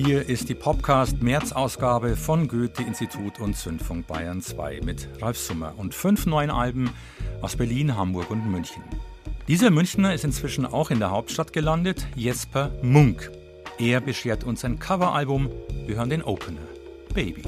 Hier ist die Popcast-März-Ausgabe von Goethe-Institut und Zündfunk Bayern 2 mit Ralf Summer und fünf neuen Alben aus Berlin, Hamburg und München. Dieser Münchner ist inzwischen auch in der Hauptstadt gelandet, Jesper Munk. Er beschert uns ein Coveralbum. Wir hören den Opener, Baby.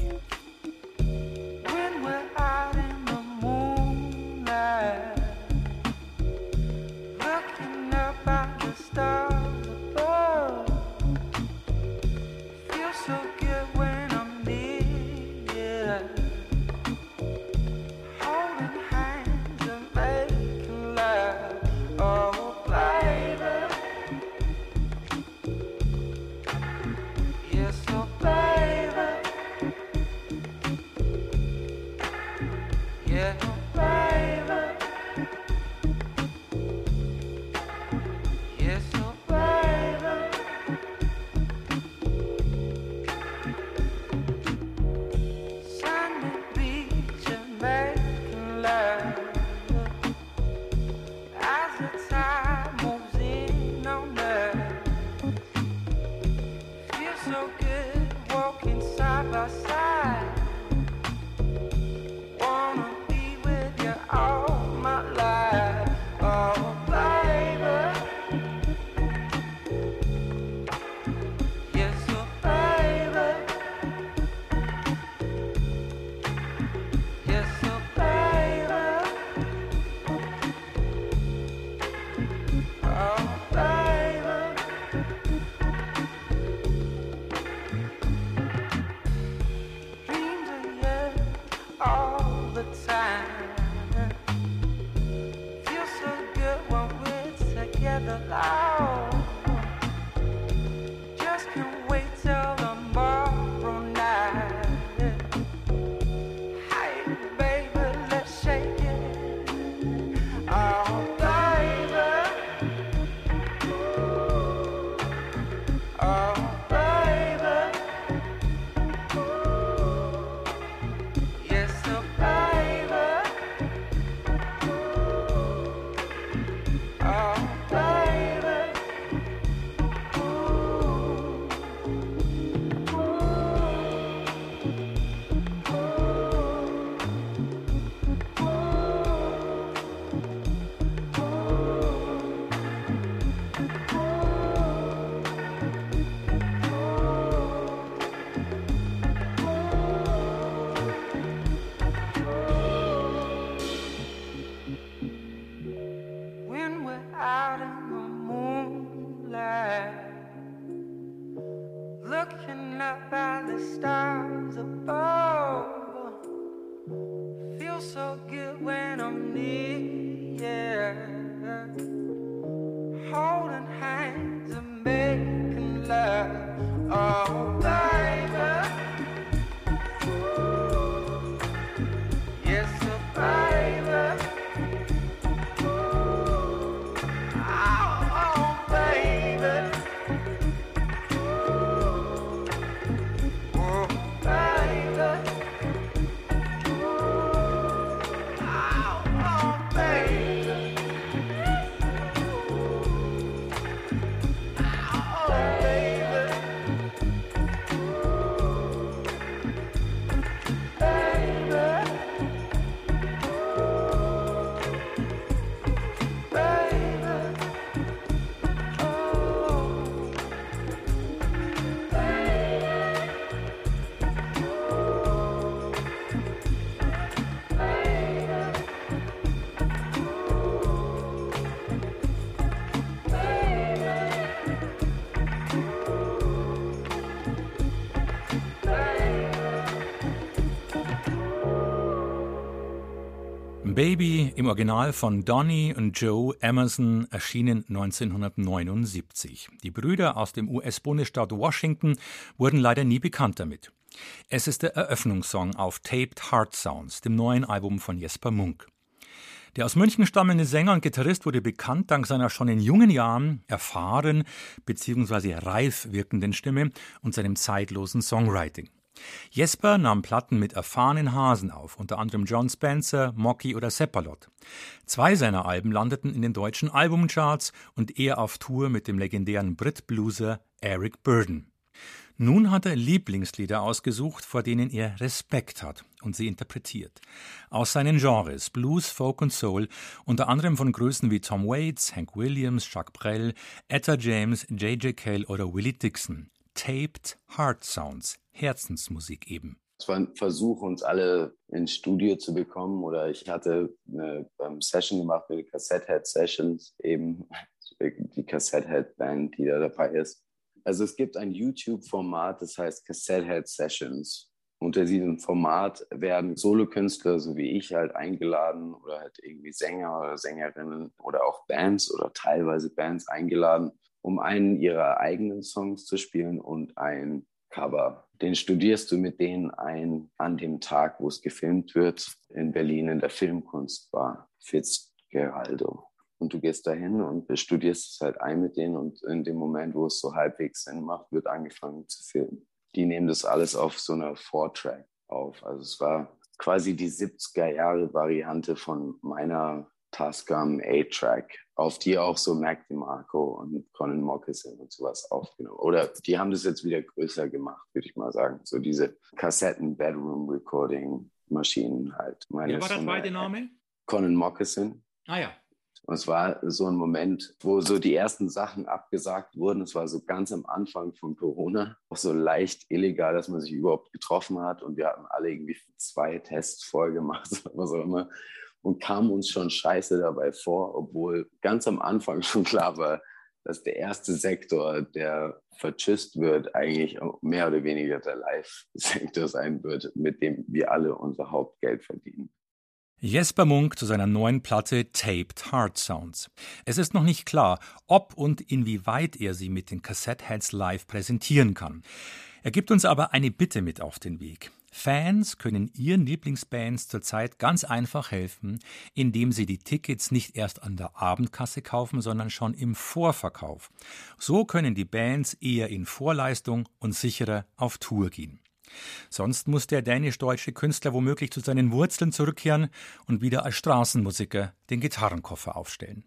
Baby im Original von Donny und Joe Emerson erschienen 1979. Die Brüder aus dem US-Bundesstaat Washington wurden leider nie bekannt damit. Es ist der Eröffnungssong auf Taped Heart Sounds, dem neuen Album von Jesper Munk. Der aus München stammende Sänger und Gitarrist wurde bekannt dank seiner schon in jungen Jahren erfahren bzw. reif wirkenden Stimme und seinem zeitlosen Songwriting. Jesper nahm Platten mit erfahrenen Hasen auf, unter anderem John Spencer, Mocky oder Seppalot. Zwei seiner Alben landeten in den deutschen Albumcharts und er auf Tour mit dem legendären Brit-Blueser Eric Burden. Nun hat er Lieblingslieder ausgesucht, vor denen er Respekt hat und sie interpretiert. Aus seinen Genres Blues, Folk und Soul, unter anderem von Größen wie Tom Waits, Hank Williams, Jacques Brel, Etta James, J.J. Cale oder Willie Dixon. Taped Heart Sounds, Herzensmusik eben. Es war ein Versuch, uns alle ins Studio zu bekommen. Oder ich hatte eine ähm, Session gemacht mit Cassette Head Sessions, eben die Cassette Head Band, die da dabei ist. Also es gibt ein YouTube-Format, das heißt Cassette Head Sessions. Unter diesem Format werden Solokünstler, so wie ich, halt eingeladen oder halt irgendwie Sänger oder Sängerinnen oder auch Bands oder teilweise Bands eingeladen, um einen ihrer eigenen Songs zu spielen und ein Cover. Den studierst du mit denen ein an dem Tag, wo es gefilmt wird, in Berlin in der Filmkunstbar Fitzgeraldo. Und du gehst dahin und studierst es halt ein mit denen und in dem Moment, wo es so halbwegs Sinn macht, wird angefangen zu filmen. Die nehmen das alles auf so einer Four-Track auf. Also es war quasi die 70er Jahre Variante von meiner Tascam A-Track, auf die auch so Mac DeMarco und Conan Moccasin und sowas aufgenommen. Oder die haben das jetzt wieder größer gemacht, würde ich mal sagen. So diese Kassetten-Bedroom-Recording-Maschinen halt. Meine Wie war der zweite Name? Conan Moccasin. Ah ja. Und es war so ein Moment, wo so die ersten Sachen abgesagt wurden. Es war so ganz am Anfang von Corona, auch so leicht illegal, dass man sich überhaupt getroffen hat. Und wir hatten alle irgendwie zwei Tests vorgemacht, was auch immer. Und kamen uns schon scheiße dabei vor, obwohl ganz am Anfang schon klar war, dass der erste Sektor, der vertschüsst wird, eigentlich mehr oder weniger der Live-Sektor sein wird, mit dem wir alle unser Hauptgeld verdienen. Jesper Munk zu seiner neuen Platte Taped Heart Sounds. Es ist noch nicht klar, ob und inwieweit er sie mit den Cassette Heads live präsentieren kann. Er gibt uns aber eine Bitte mit auf den Weg. Fans können ihren Lieblingsbands zurzeit ganz einfach helfen, indem sie die Tickets nicht erst an der Abendkasse kaufen, sondern schon im Vorverkauf. So können die Bands eher in Vorleistung und sicherer auf Tour gehen. Sonst muss der dänisch-deutsche Künstler womöglich zu seinen Wurzeln zurückkehren und wieder als Straßenmusiker den Gitarrenkoffer aufstellen.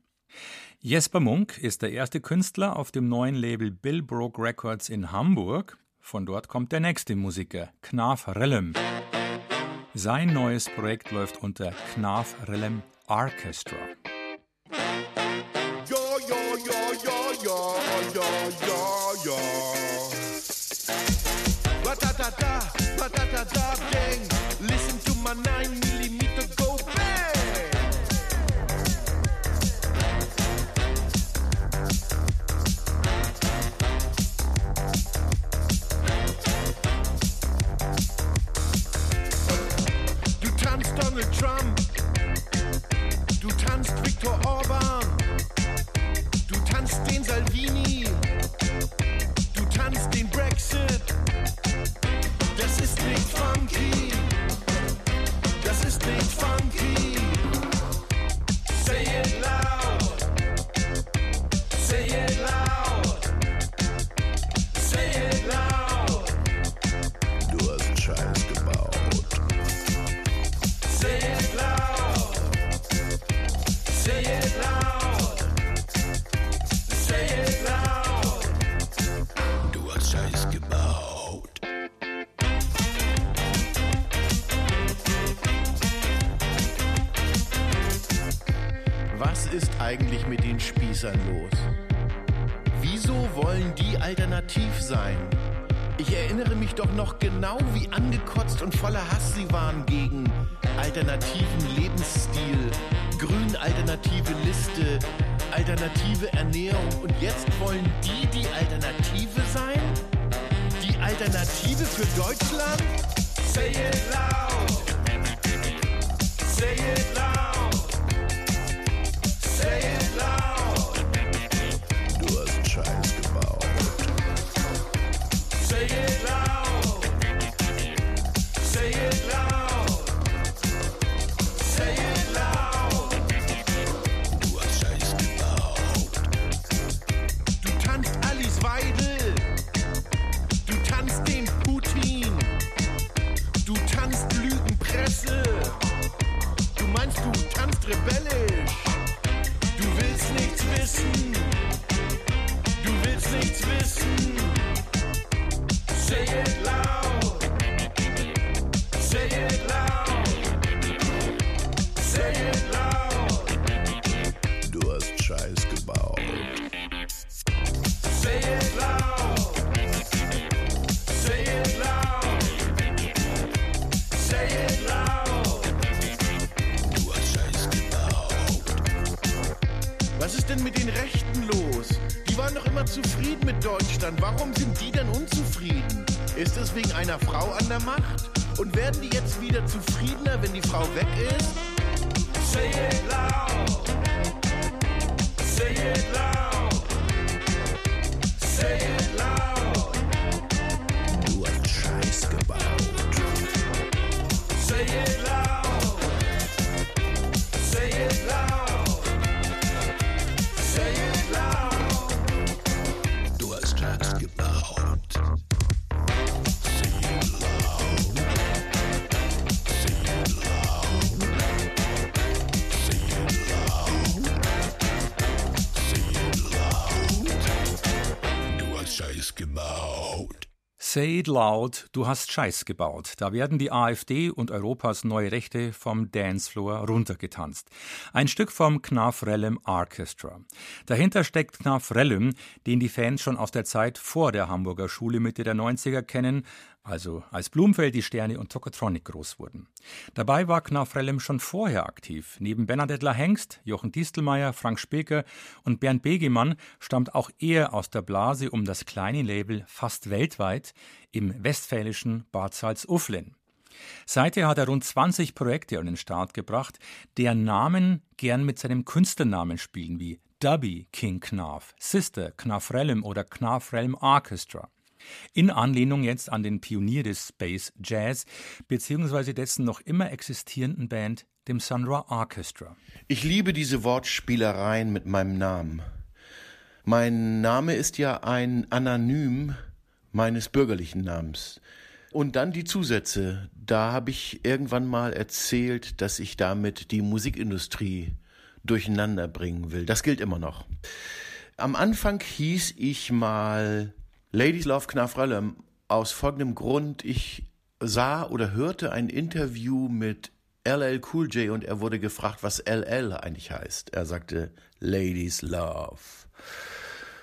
Jesper Munk ist der erste Künstler auf dem neuen Label Bill Broke Records in Hamburg. Von dort kommt der nächste Musiker, Knaf Rellem. Sein neues Projekt läuft unter Knaf Rellem Orchestra. Ja, ja, ja, ja, ja, ja, ja, ja. Ba-da-da-da, ba-da-da-da, gang. Listen to my 9 Spießern los? Wieso wollen die alternativ sein? Ich erinnere mich doch noch genau, wie angekotzt und voller Hass sie waren gegen alternativen Lebensstil, grün-alternative Liste, alternative Ernährung. Und jetzt wollen die die Alternative sein? Die Alternative für Deutschland? Say it loud. Say it loud. Du zufrieden mit Deutschland. Warum sind die denn unzufrieden? Ist es wegen einer Frau an der Macht? Und werden die jetzt wieder zufriedener, wenn die Frau weg ist? Say it loud. Say it loud. Say it loud, du hast Scheiß gebaut. Da werden die AfD und Europas neue Rechte vom Dancefloor runtergetanzt. Ein Stück vom Knarf Rellem Orchestra. Dahinter steckt Knarf Rellem, den die Fans schon aus der Zeit vor der Hamburger Schule Mitte der 90er kennen, also als Blumfeld, die Sterne und Tokotronic groß wurden. Dabei war Knarf Rellem schon vorher aktiv. Neben Bernadette Hengst, Jochen Distelmeier, Frank Speker und Bernd Begemann stammt auch er aus der Blase um das kleine Label fast weltweit im westfälischen Bad Salzuflen. Seither hat er rund 20 Projekte an den Start gebracht, deren Namen gern mit seinem Künstlernamen spielen, wie Dubby King Knarf, Sister Knarf Rellem oder Knarf Rellem Orchestra. In Anlehnung jetzt an den Pionier des Space Jazz, beziehungsweise dessen noch immer existierenden Band, dem Sun Ra Orchestra. Ich liebe diese Wortspielereien mit meinem Namen. Mein Name ist ja ein Anonym meines bürgerlichen Namens. Und dann die Zusätze. Da habe ich irgendwann mal erzählt, dass ich damit die Musikindustrie durcheinander bringen will. Das gilt immer noch. Am Anfang hieß ich mal Ladies Love Knafrallem aus folgendem Grund. Ich sah oder hörte ein Interview mit LL Cool J und er wurde gefragt, was LL eigentlich heißt. Er sagte Ladies Love.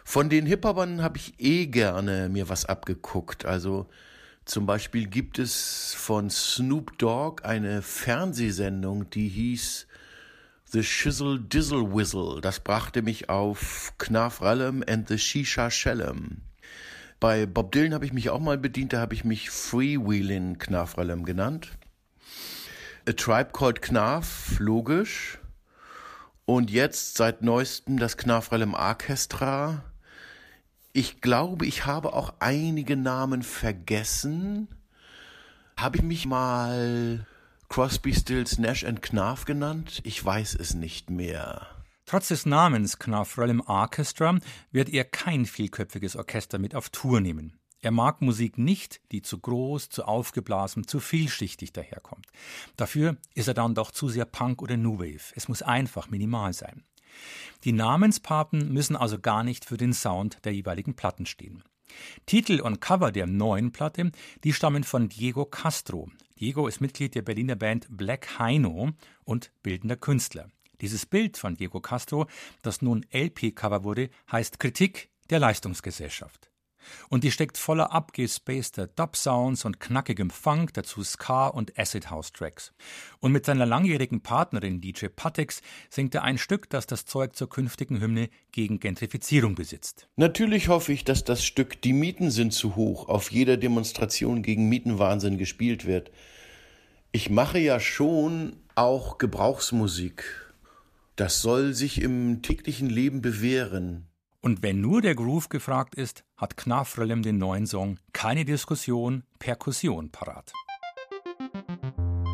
Von den Hip-Hopern habe ich eh gerne mir was abgeguckt. Also zum Beispiel gibt es von Snoop Dogg eine Fernsehsendung, die hieß The Shizzle Dizzle Whizzle. Das brachte mich auf Knarf Rallem and the Shisha Shellem. Bei Bob Dylan habe ich mich auch mal bedient, da habe ich mich Freewheelin Knarf Rallem genannt. A Tribe Called Knarf, logisch. Und jetzt seit neuestem das Knarf Rallem Orchestra. Ich glaube, ich habe auch einige Namen vergessen. Habe ich mich mal Crosby, Stills, Nash and Knarf genannt? Ich weiß es nicht mehr. Trotz des Namens Knarf Rellem Orchestra wird er kein vielköpfiges Orchester mit auf Tour nehmen. Er mag Musik nicht, die zu groß, zu aufgeblasen, zu vielschichtig daherkommt. Dafür ist er dann doch zu sehr Punk oder New Wave. Es muss einfach minimal sein. Die Namenspaten müssen also gar nicht für den Sound der jeweiligen Platten stehen. Titel und Cover der neuen Platte, die stammen von Diego Castro. Diego ist Mitglied der Berliner Band Black Heino und bildender Künstler. Dieses Bild von Diego Castro, das nun LP-Cover wurde, heißt Kritik der Leistungsgesellschaft. Und die steckt voller abgespaceder Dub-Sounds und knackigem Funk, dazu Ska und Acid House Tracks. Und mit seiner langjährigen Partnerin DJ Patex singt er ein Stück, das das Zeug zur künftigen Hymne gegen Gentrifizierung besitzt. Natürlich hoffe ich, dass das Stück Die Mieten sind zu hoch auf jeder Demonstration gegen Mietenwahnsinn gespielt wird. Ich mache ja schon auch Gebrauchsmusik. Das soll sich im täglichen Leben bewähren. Und wenn nur der Groove gefragt ist, hat Knafrellem den neuen Song Keine Diskussion, Perkussion parat.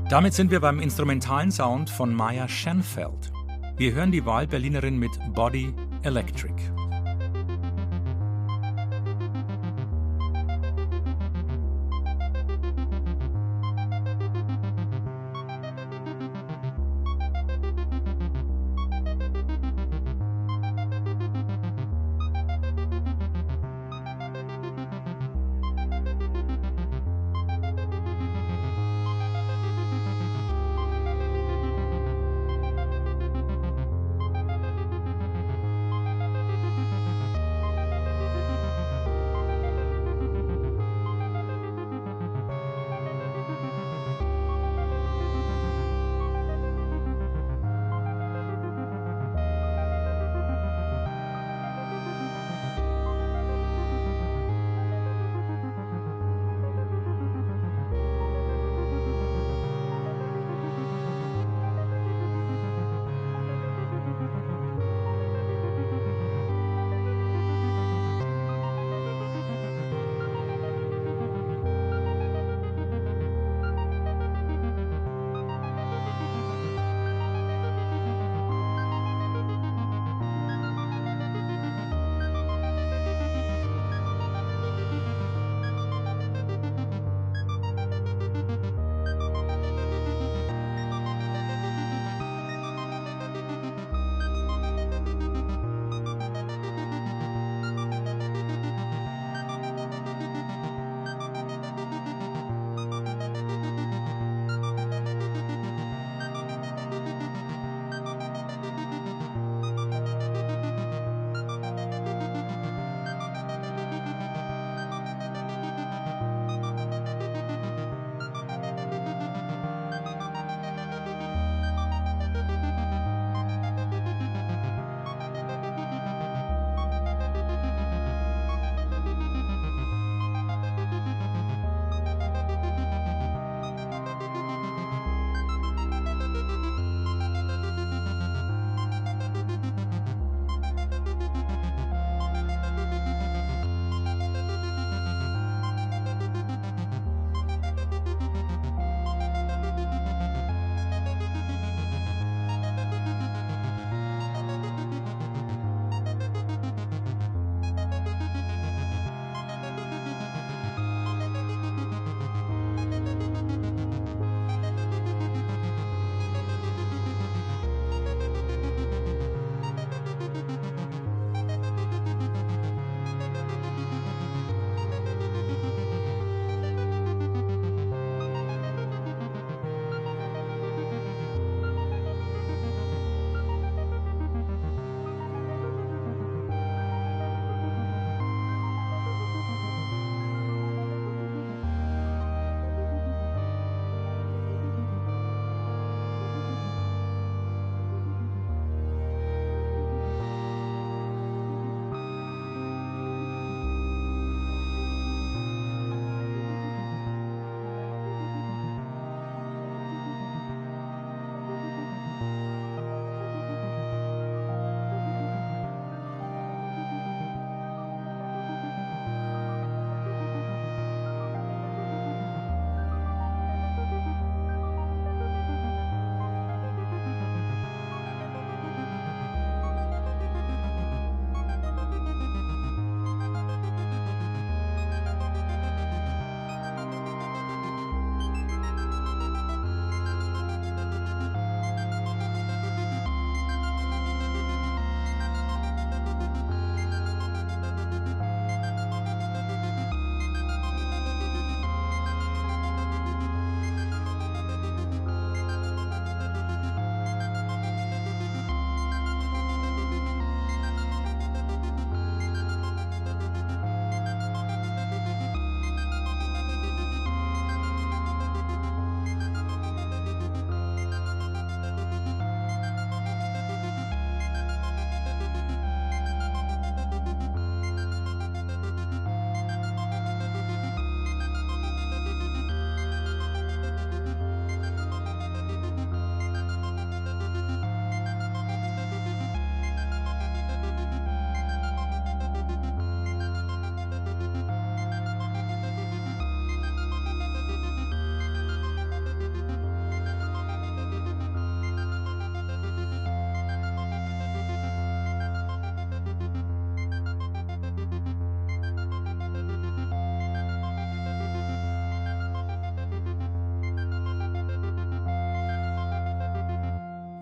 Damit sind wir beim instrumentalen Sound von Maya Schenfeld. Wir hören die Wahlberlinerin mit Body Electric.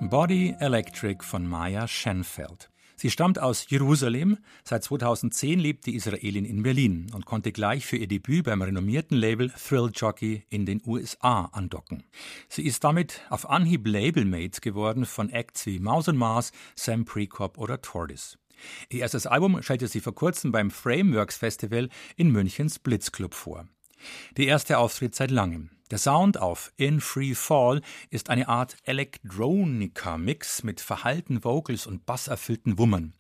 Body Electric von Maya Schenfeld. Sie stammt aus Jerusalem. Seit 2010 lebt die Israelin in Berlin und konnte gleich für ihr Debüt beim renommierten Label Thrill Jockey in den USA andocken. Sie ist damit auf Anhieb Labelmate geworden von Acts wie Maus und Mars, Sam Prekop oder Tortoise. Ihr erstes Album stellte sie vor kurzem beim Frameworks Festival in Münchens Blitzclub vor. Der erste Auftritt seit langem. Der Sound auf In Free Fall ist eine Art Electronica-Mix mit verhallten Vocals und basserfüllten Wummern.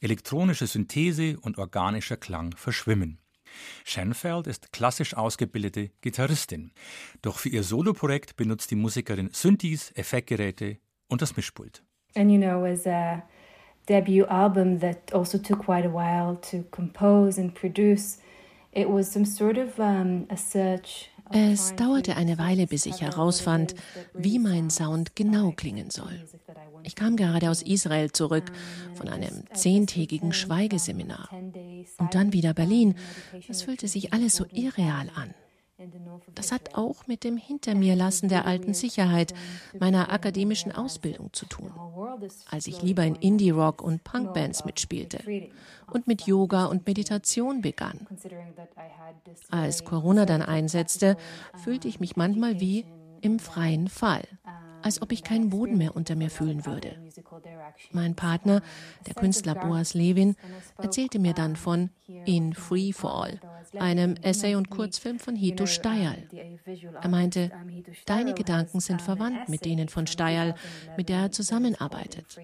Elektronische Synthese und organischer Klang verschwimmen. Schenfeld ist klassisch ausgebildete Gitarristin. Doch für ihr Soloprojekt benutzt die Musikerin Synthes, Effektgeräte und das Mischpult. And you know, as a debut album that also took quite a while to compose and produce, it was some sort of um, a search es dauerte eine Weile, bis ich herausfand, wie mein Sound genau klingen soll. Ich kam gerade aus Israel zurück von einem zehntägigen Schweigeseminar. Und dann wieder Berlin. Es fühlte sich alles so irreal an. Das hat auch mit dem Hintermirlassen der alten Sicherheit meiner akademischen Ausbildung zu tun. Als ich lieber in Indie-Rock und Punkbands mitspielte und mit Yoga und Meditation begann. Als Corona dann einsetzte, fühlte ich mich manchmal wie im freien Fall als ob ich keinen Boden mehr unter mir fühlen würde. Mein Partner, der Künstler Boas Levin, erzählte mir dann von In Free Fall, einem Essay und Kurzfilm von Hito Steyerl. Er meinte, deine Gedanken sind verwandt mit denen von Steyerl, mit der er zusammenarbeitet.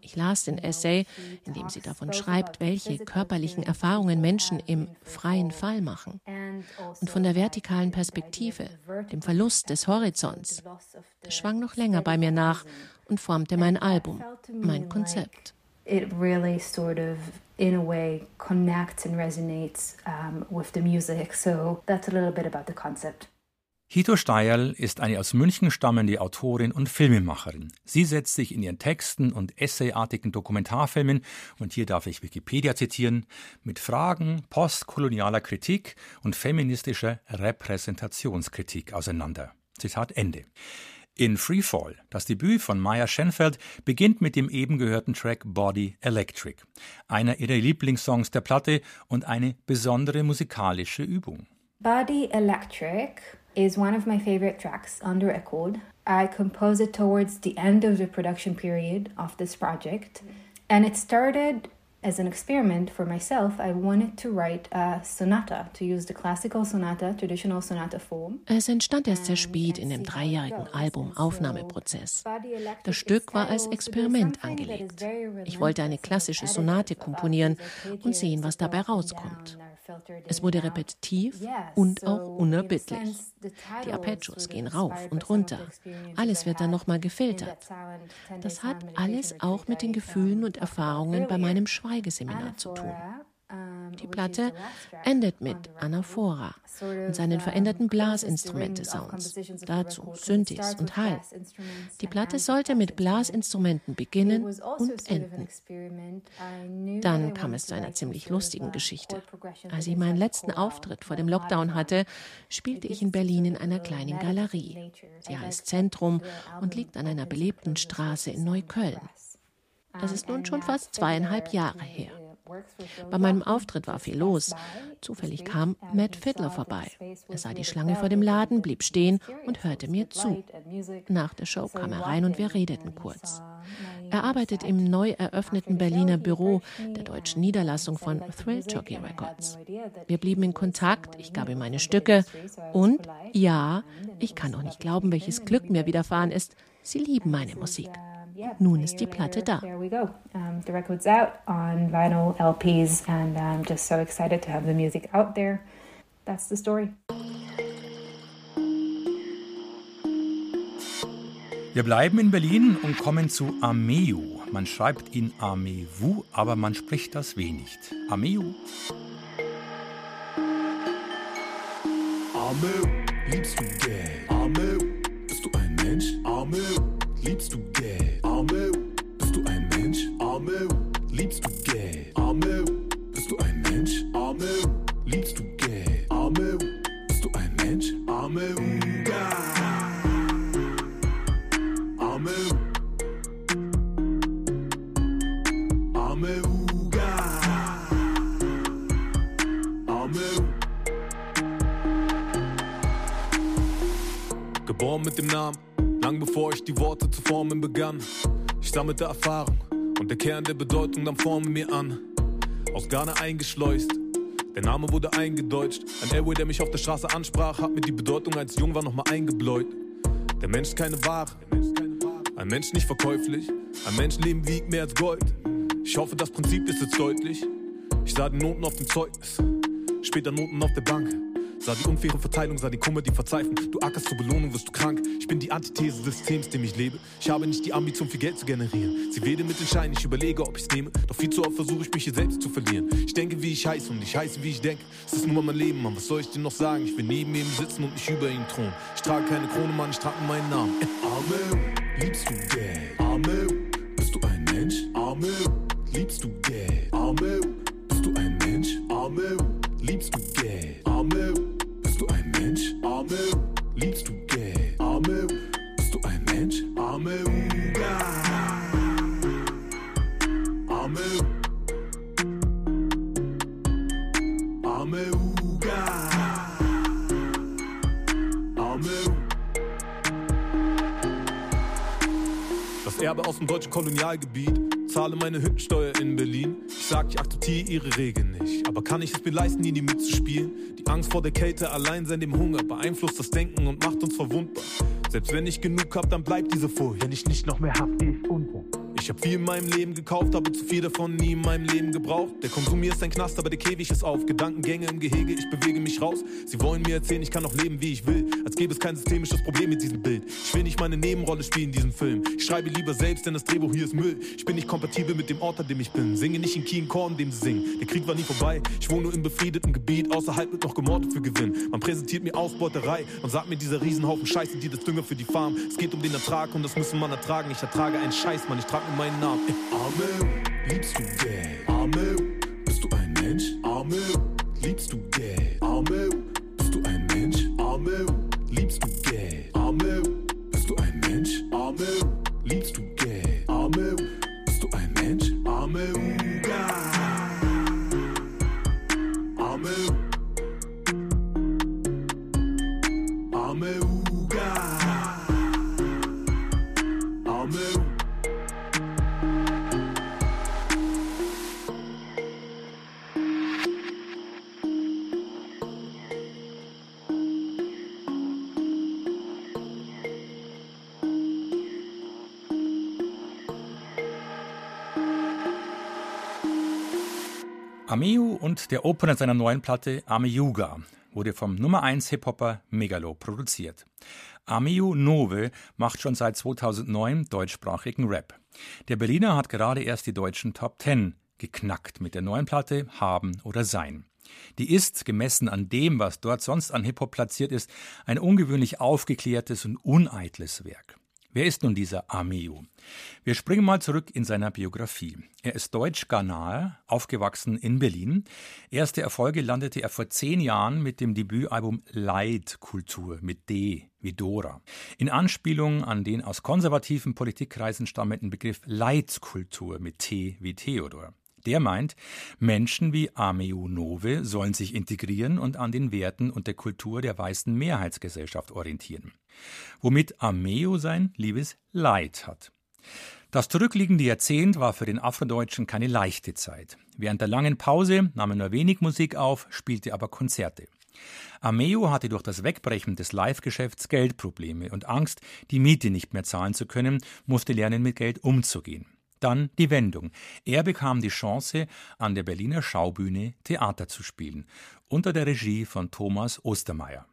Ich las den Essay, in dem sie davon schreibt, welche körperlichen Erfahrungen Menschen im freien Fall machen. Und von der vertikalen Perspektive, dem Verlust des Horizonts. Das schwang noch länger bei mir nach und formte mein Album, mein Konzept. It really sort of in a way connects and resonates um, with the music. So that's a little bit about the concept. Hito Steierl ist eine aus München stammende Autorin und Filmemacherin. Sie setzt sich in ihren Texten und essayartigen Dokumentarfilmen, und hier darf ich Wikipedia zitieren, mit Fragen postkolonialer Kritik und feministischer Repräsentationskritik auseinander. Zitat Ende. In Freefall, das Debüt von Maya Schenfeld, beginnt mit dem eben gehörten Track Body Electric, einer ihrer Lieblingssongs der Platte und eine besondere musikalische Übung. Body Electric is one of my favorite tracks on the record. I composed it towards the end of the production period of this project, and it started as an experiment for myself, I wanted to write a sonata, to use the classical sonata, traditional sonata form. Es entstand erst sehr spät in dem dreijährigen Albumaufnahmeprozess. Das Stück war als Experiment angelegt. Ich wollte eine klassische Sonate komponieren und sehen, was dabei rauskommt. Es wurde repetitiv und auch unerbittlich. Die Arpeggios gehen rauf und runter. Alles wird dann nochmal gefiltert. Das hat alles auch mit den Gefühlen und Erfahrungen bei meinem Schweigeseminar zu tun. Die Platte endet mit Anaphora und seinen veränderten Blasinstrumente-Sounds. Dazu Synthes und Hall. Die Platte sollte mit Blasinstrumenten beginnen und enden. Dann kam es zu einer ziemlich lustigen Geschichte. Als ich meinen letzten Auftritt vor dem Lockdown hatte, spielte ich in Berlin in einer kleinen Galerie. Sie heißt Zentrum und liegt an einer belebten Straße in Neukölln. Das ist nun schon fast zweieinhalb Jahre her. Bei meinem Auftritt war viel los. Zufällig kam Matt Fiddler vorbei. Er sah die Schlange vor dem Laden, blieb stehen und hörte mir zu. Nach der Show kam er rein und wir redeten kurz. Er arbeitet im neu eröffneten Berliner Büro der deutschen Niederlassung von Thrill Jockey Records. Wir blieben in Kontakt, ich gab ihm meine Stücke und ja, ich kann auch nicht glauben, welches Glück mir widerfahren ist. Sie lieben meine Musik. Nun ist die Platte da. The record's out on vinyl, LPs, and I'm just so excited to have the music out there. That's the story. Wir bleiben in Berlin und kommen zu Ameu. Man schreibt ihn Ameu, aber man spricht das W nicht. Ameu. Ameu, liebst du Geld? Ameu, bist du ein Mensch? Ameu, liebst du Geld? Ameu, bist du ein Mensch? Ameu, liebst du Geld? Ameu, bist du ein Mensch? Ameu, liebst du Geld? Ameu, bist du ein Mensch? Ameu, Ameu. Ameuga. Ameu. Geboren mit dem Namen lang bevor ich die Worte zu formen begann. Ich sammelte Erfahrung und der Kern der Bedeutung nahm Formen mir an. Aus Ghana eingeschleust, der Name wurde eingedeutscht. Ein Airway, der mich auf der Straße ansprach, hat mir die Bedeutung als jung war nochmal eingebläut. Der Mensch ist keine Ware, ein Mensch nicht verkäuflich. Ein Menschenleben wiegt mehr als Gold. Ich hoffe, das Prinzip ist jetzt deutlich. Ich sah die Noten auf dem Zeugnis, später Noten auf der Bank. Sah die unfaire Verteilung, sah die Kummer, die Verzweiflung. Du ackerst zur Belohnung, wirst du krank. Ich bin die Antithese des Systems, dem ich lebe. Ich habe nicht die Ambition, viel Geld zu generieren. Sie wede mit den Scheinen, ich überlege, ob ich's nehme. Doch viel zu oft versuche ich mich hier selbst zu verlieren. Ich denke, wie ich heiße und ich heiße, wie ich denke. Es ist nur mein Leben, Mann, was soll ich dir noch sagen? Ich will neben ihm sitzen und nicht über ihn thronen. Ich trage keine Krone, Mann, ich trage nur meinen Namen. Arme, liebst du Geld? Arme, bist du ein Mensch? Arme, liebst du Geld? Arme, bist du ein Mensch? Arme, liebst du Geld? Ein Mensch? Arme, liebst du Geld? Arme, bist du ein Mensch? Arme, Uga. Arme, Arme, Uga. Arme, Das Erbe aus dem deutschen Kolonialgebiet. Zahle meine Hüttensteuer in Berlin. Ich sag, ich akzeptiere ihre Regeln nicht. Aber kann ich es mir leisten, ihnen mitzuspielen? Die Angst vor der Kälte, Alleinsein, dem Hunger beeinflusst das Denken und macht uns verwundbar. Selbst wenn ich genug hab, dann bleibt diese Furcht. Wenn ich nicht noch mehr hab, geh ich unter. Ich hab viel in meinem Leben gekauft, aber zu viel davon nie in meinem Leben gebraucht. Der Konsum hier ist ein Knast, aber der Käfig ist auf. Gedankengänge im Gehege, ich bewege mich raus. Sie wollen mir erzählen, ich kann noch leben, wie ich will. Als gäbe es kein systemisches Problem mit diesem Bild. Ich will nicht meine Nebenrolle spielen in diesem Film. Ich schreibe lieber selbst, denn das Drehbuch hier ist Müll. Ich bin nicht kompatibel mit dem Ort, an dem ich bin. Singe nicht in Kien Korn, dem sie singen. Der Krieg war nie vorbei. Ich wohne nur im befriedeten Gebiet. Außerhalb wird noch gemordet für Gewinn. Man präsentiert mir Ausbeuterei und sagt mir, dieser Riesenhaufen Scheiße, die das Dünger für die Farm. Es geht um den Ertrag und das müssen man ertragen. Ich ertrage einen Scheiß, Mann. Ich trage nur meinen Namen. Arme, liebst du Geld? Arme, bist du ein Mensch? Arme, liebst du Geld? Arme, bist du ein Mensch? Arme, liebst du Geld? Arme, bist du ein Mensch? Arme, liebst du Geld? Arme, bist du ein Mensch? Arme, Uga. Und der Opener seiner neuen Platte Ameyuga wurde vom Nummer 1 Hip-Hopper Megalo produziert. Ameu Nove macht schon seit 2009 deutschsprachigen Rap. Der Berliner hat gerade erst die deutschen Top 10 geknackt mit der neuen Platte Haben oder Sein. Die ist, gemessen an dem, was dort sonst an Hip-Hop platziert ist, ein ungewöhnlich aufgeklärtes und uneitles Werk. Wer ist nun dieser Ameu? Wir springen mal zurück in seiner Biografie. Er ist Deutsch-Ghanaer, aufgewachsen in Berlin. Erste Erfolge landete er vor zehn Jahren mit dem Debütalbum Leitkultur mit D wie Dora. In Anspielung an den aus konservativen Politikkreisen stammenden Begriff Leitkultur mit T wie Theodor. Der meint, Menschen wie Ameu Nove sollen sich integrieren und an den Werten und der Kultur der weißen Mehrheitsgesellschaft orientieren. Womit Ameu sein liebes Leid hat. Das zurückliegende Jahrzehnt war für den Afrodeutschen keine leichte Zeit. Während der langen Pause nahm er nur wenig Musik auf, spielte aber Konzerte. Ameo hatte durch das Wegbrechen des Live-Geschäfts Geldprobleme und Angst, die Miete nicht mehr zahlen zu können, musste lernen, mit Geld umzugehen. Dann die Wendung. Er bekam die Chance, an der Berliner Schaubühne Theater zu spielen, unter der Regie von Thomas Ostermeier.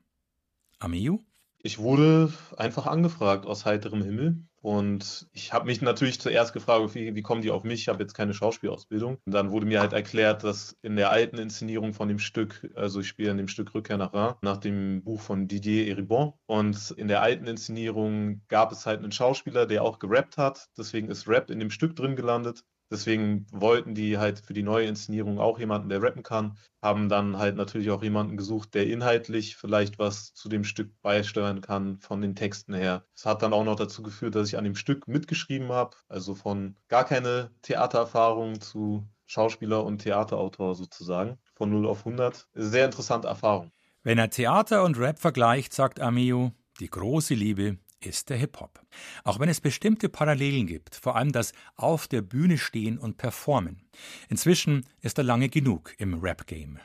Ameu? Ich wurde einfach angefragt aus heiterem Himmel. Und ich habe mich natürlich zuerst gefragt, wie, wie kommen die auf mich? Ich habe jetzt keine Schauspielausbildung. Und dann wurde mir halt erklärt, dass in der alten Inszenierung von dem Stück, also ich spiele in dem Stück Rückkehr nach Rhin, nach dem Buch von Didier Eribon. Und in der alten Inszenierung gab es halt einen Schauspieler, der auch gerappt hat. Deswegen ist Rap in dem Stück drin gelandet. Deswegen wollten die halt für die neue Inszenierung auch jemanden, der rappen kann, haben dann halt natürlich auch jemanden gesucht, der inhaltlich vielleicht was zu dem Stück beisteuern kann von den Texten her. Es hat dann auch noch dazu geführt, dass ich an dem Stück mitgeschrieben habe, also von gar keine Theatererfahrung zu Schauspieler und Theaterautor sozusagen, von 0 auf 100. Sehr interessante Erfahrung. Wenn er Theater und Rap vergleicht, sagt Ameo, Die große Liebe ist der Hip-Hop. Auch wenn es bestimmte Parallelen gibt, vor allem das Auf der Bühne stehen und performen. Inzwischen ist er lange genug im Rap-Game.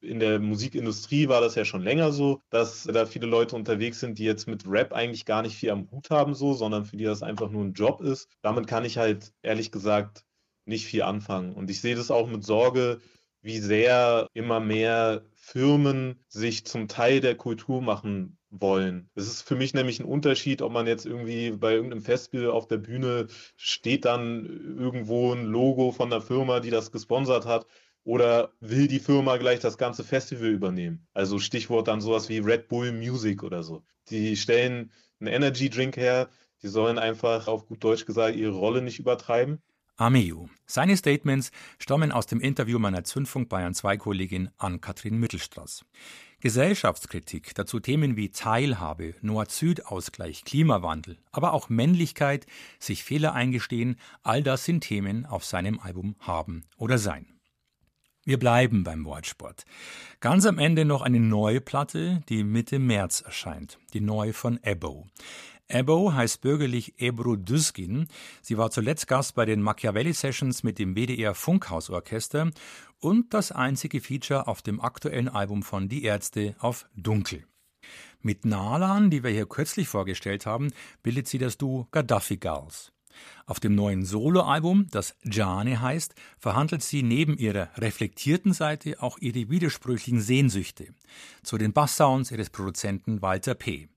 In der Musikindustrie war das ja schon länger so, dass da viele Leute unterwegs sind, die jetzt mit Rap eigentlich gar nicht viel am Hut haben, so, sondern für die das einfach nur ein Job ist. Damit kann ich halt ehrlich gesagt nicht viel anfangen. Und ich sehe das auch mit Sorge, wie sehr immer mehr Firmen sich zum Teil der Kultur machen wollen. Es ist für mich nämlich ein Unterschied, ob man jetzt irgendwie bei irgendeinem Festival auf der Bühne steht dann irgendwo ein Logo von der Firma, die das gesponsert hat oder will die Firma gleich das ganze Festival übernehmen? Also Stichwort dann sowas wie Red Bull Music oder so. Die stellen einen Energy Drink her, die sollen einfach auf gut Deutsch gesagt ihre Rolle nicht übertreiben. Ameu. Seine Statements stammen aus dem Interview meiner Zündfunk Bayern 2 Kollegin Ann-Kathrin Mittelstraß. Gesellschaftskritik, dazu Themen wie Teilhabe, Nord-Süd-Ausgleich, Klimawandel, aber auch Männlichkeit, sich Fehler eingestehen, all das sind Themen auf seinem Album Haben oder Sein. Wir bleiben beim Wortsport. Ganz am Ende noch eine neue Platte, die Mitte März erscheint. Die neue von Ebo. Ebo heißt bürgerlich Ebru Düskin. Sie war zuletzt Gast bei den Machiavelli Sessions mit dem WDR Funkhausorchester und das einzige Feature auf dem aktuellen Album von Die Ärzte auf Dunkel. Mit Nalan, die wir hier kürzlich vorgestellt haben, bildet sie das Duo Gaddafi Girls. Auf dem neuen Soloalbum, das Jane heißt, verhandelt sie neben ihrer reflektierten Seite auch ihre widersprüchlichen Sehnsüchte zu den Basssounds ihres Produzenten Walter P.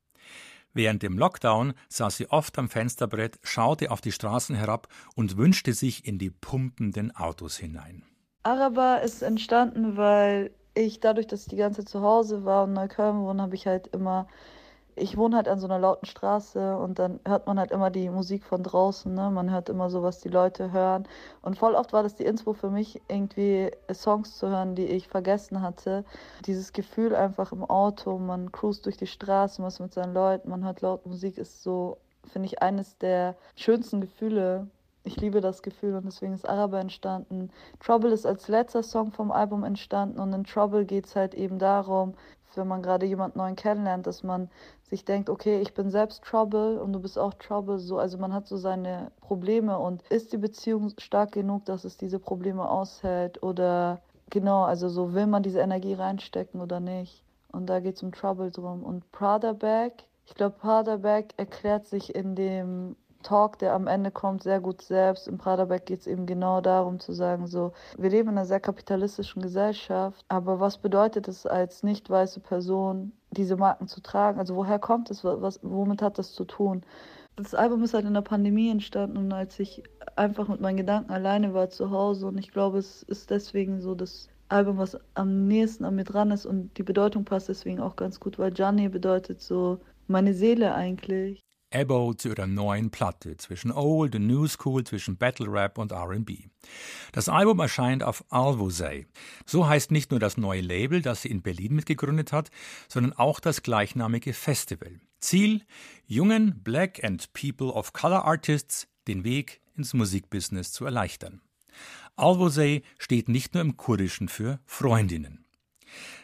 Während dem Lockdown saß sie oft am Fensterbrett, schaute auf die Straßen herab und wünschte sich in die pumpenden Autos hinein. Araber ist entstanden, weil ich dadurch, dass ich die ganze Zeit zu Hause war und Neukölln wohne, habe ich halt immer ich wohne halt an so einer lauten Straße und dann hört man halt immer die Musik von draußen, ne? Man hört immer so, was die Leute hören. Und voll oft war das die Inspo für mich, irgendwie Songs zu hören, die ich vergessen hatte. Dieses Gefühl einfach im Auto, man cruist durch die Straße, man ist mit seinen Leuten, man hört laut Musik, ist so, finde ich, eines der schönsten Gefühle. Ich liebe das Gefühl und deswegen ist Araber entstanden. Trouble ist als letzter Song vom Album entstanden und in Trouble geht es halt eben darum, wenn man gerade jemanden neuen kennenlernt, dass man sich denkt, okay, ich bin selbst Trouble und du bist auch Trouble. So, also man hat so seine Probleme und ist die Beziehung stark genug, dass es diese Probleme aushält? Oder genau, also so will man diese Energie reinstecken oder nicht? Und da geht es um Trouble drum. Und Prada Bag, ich glaube, Prada Bag erklärt sich in dem Talk, der am Ende kommt, sehr gut selbst. Im Praderberg geht es eben genau darum zu sagen, so, wir leben in einer sehr kapitalistischen Gesellschaft, aber was bedeutet es als nicht weiße Person, diese Marken zu tragen? Also woher kommt es? Was, womit hat das zu tun? Das Album ist halt in der Pandemie entstanden und als ich einfach mit meinen Gedanken alleine war zu Hause und ich glaube, es ist deswegen so das Album, was am nächsten an mir dran ist und die Bedeutung passt deswegen auch ganz gut, weil Gianni bedeutet so meine Seele eigentlich. Ebo zu ihrer neuen Platte zwischen Old und New School, zwischen Battle Rap und RB. Das Album erscheint auf Alvosey. So heißt nicht nur das neue Label, das sie in Berlin mitgegründet hat, sondern auch das gleichnamige Festival. Ziel: jungen Black and People of Color Artists den Weg ins Musikbusiness zu erleichtern. Alvosey steht nicht nur im Kurdischen für Freundinnen.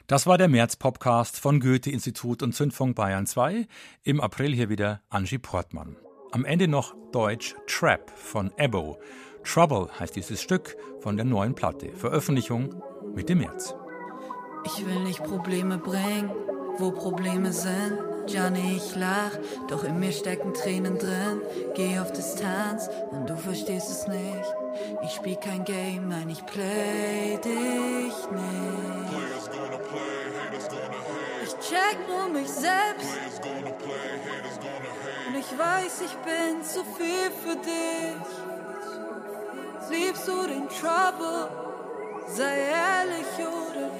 Das war der März-Podcast von Goethe-Institut und Zündfunk Bayern 2. Im April hier wieder Angie Portmann. Am Ende noch Deutsch Trap von Ebo. Trouble heißt dieses Stück von der neuen Platte. Veröffentlichung Mitte März. Ich will nicht Probleme bringen, wo Probleme sind. Johnny, ich lach, doch in mir stecken Tränen drin. Geh auf Distanz und du verstehst es nicht. Ich spiel kein Game, nein, ich play dich nicht check nur mich selbst. Und ich weiß, ich bin zu viel für dich. Liebst du den Trouble? Sei ehrlich oder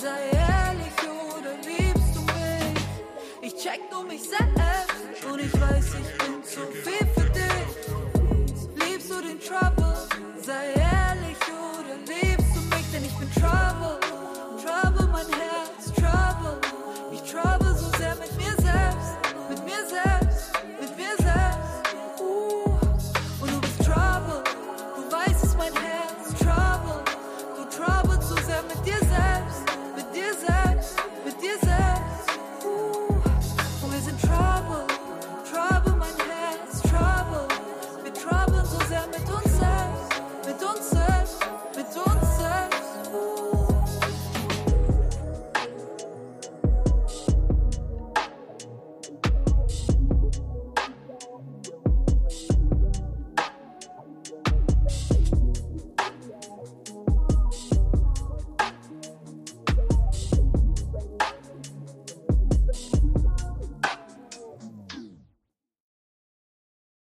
Sei ehrlich oder liebst du mich? Ich check nur mich selbst und ich weiß, ich bin zu viel für dich. Liebst du den Trouble? Sei ehrlich oder liebst du mich? Denn ich bin Trouble.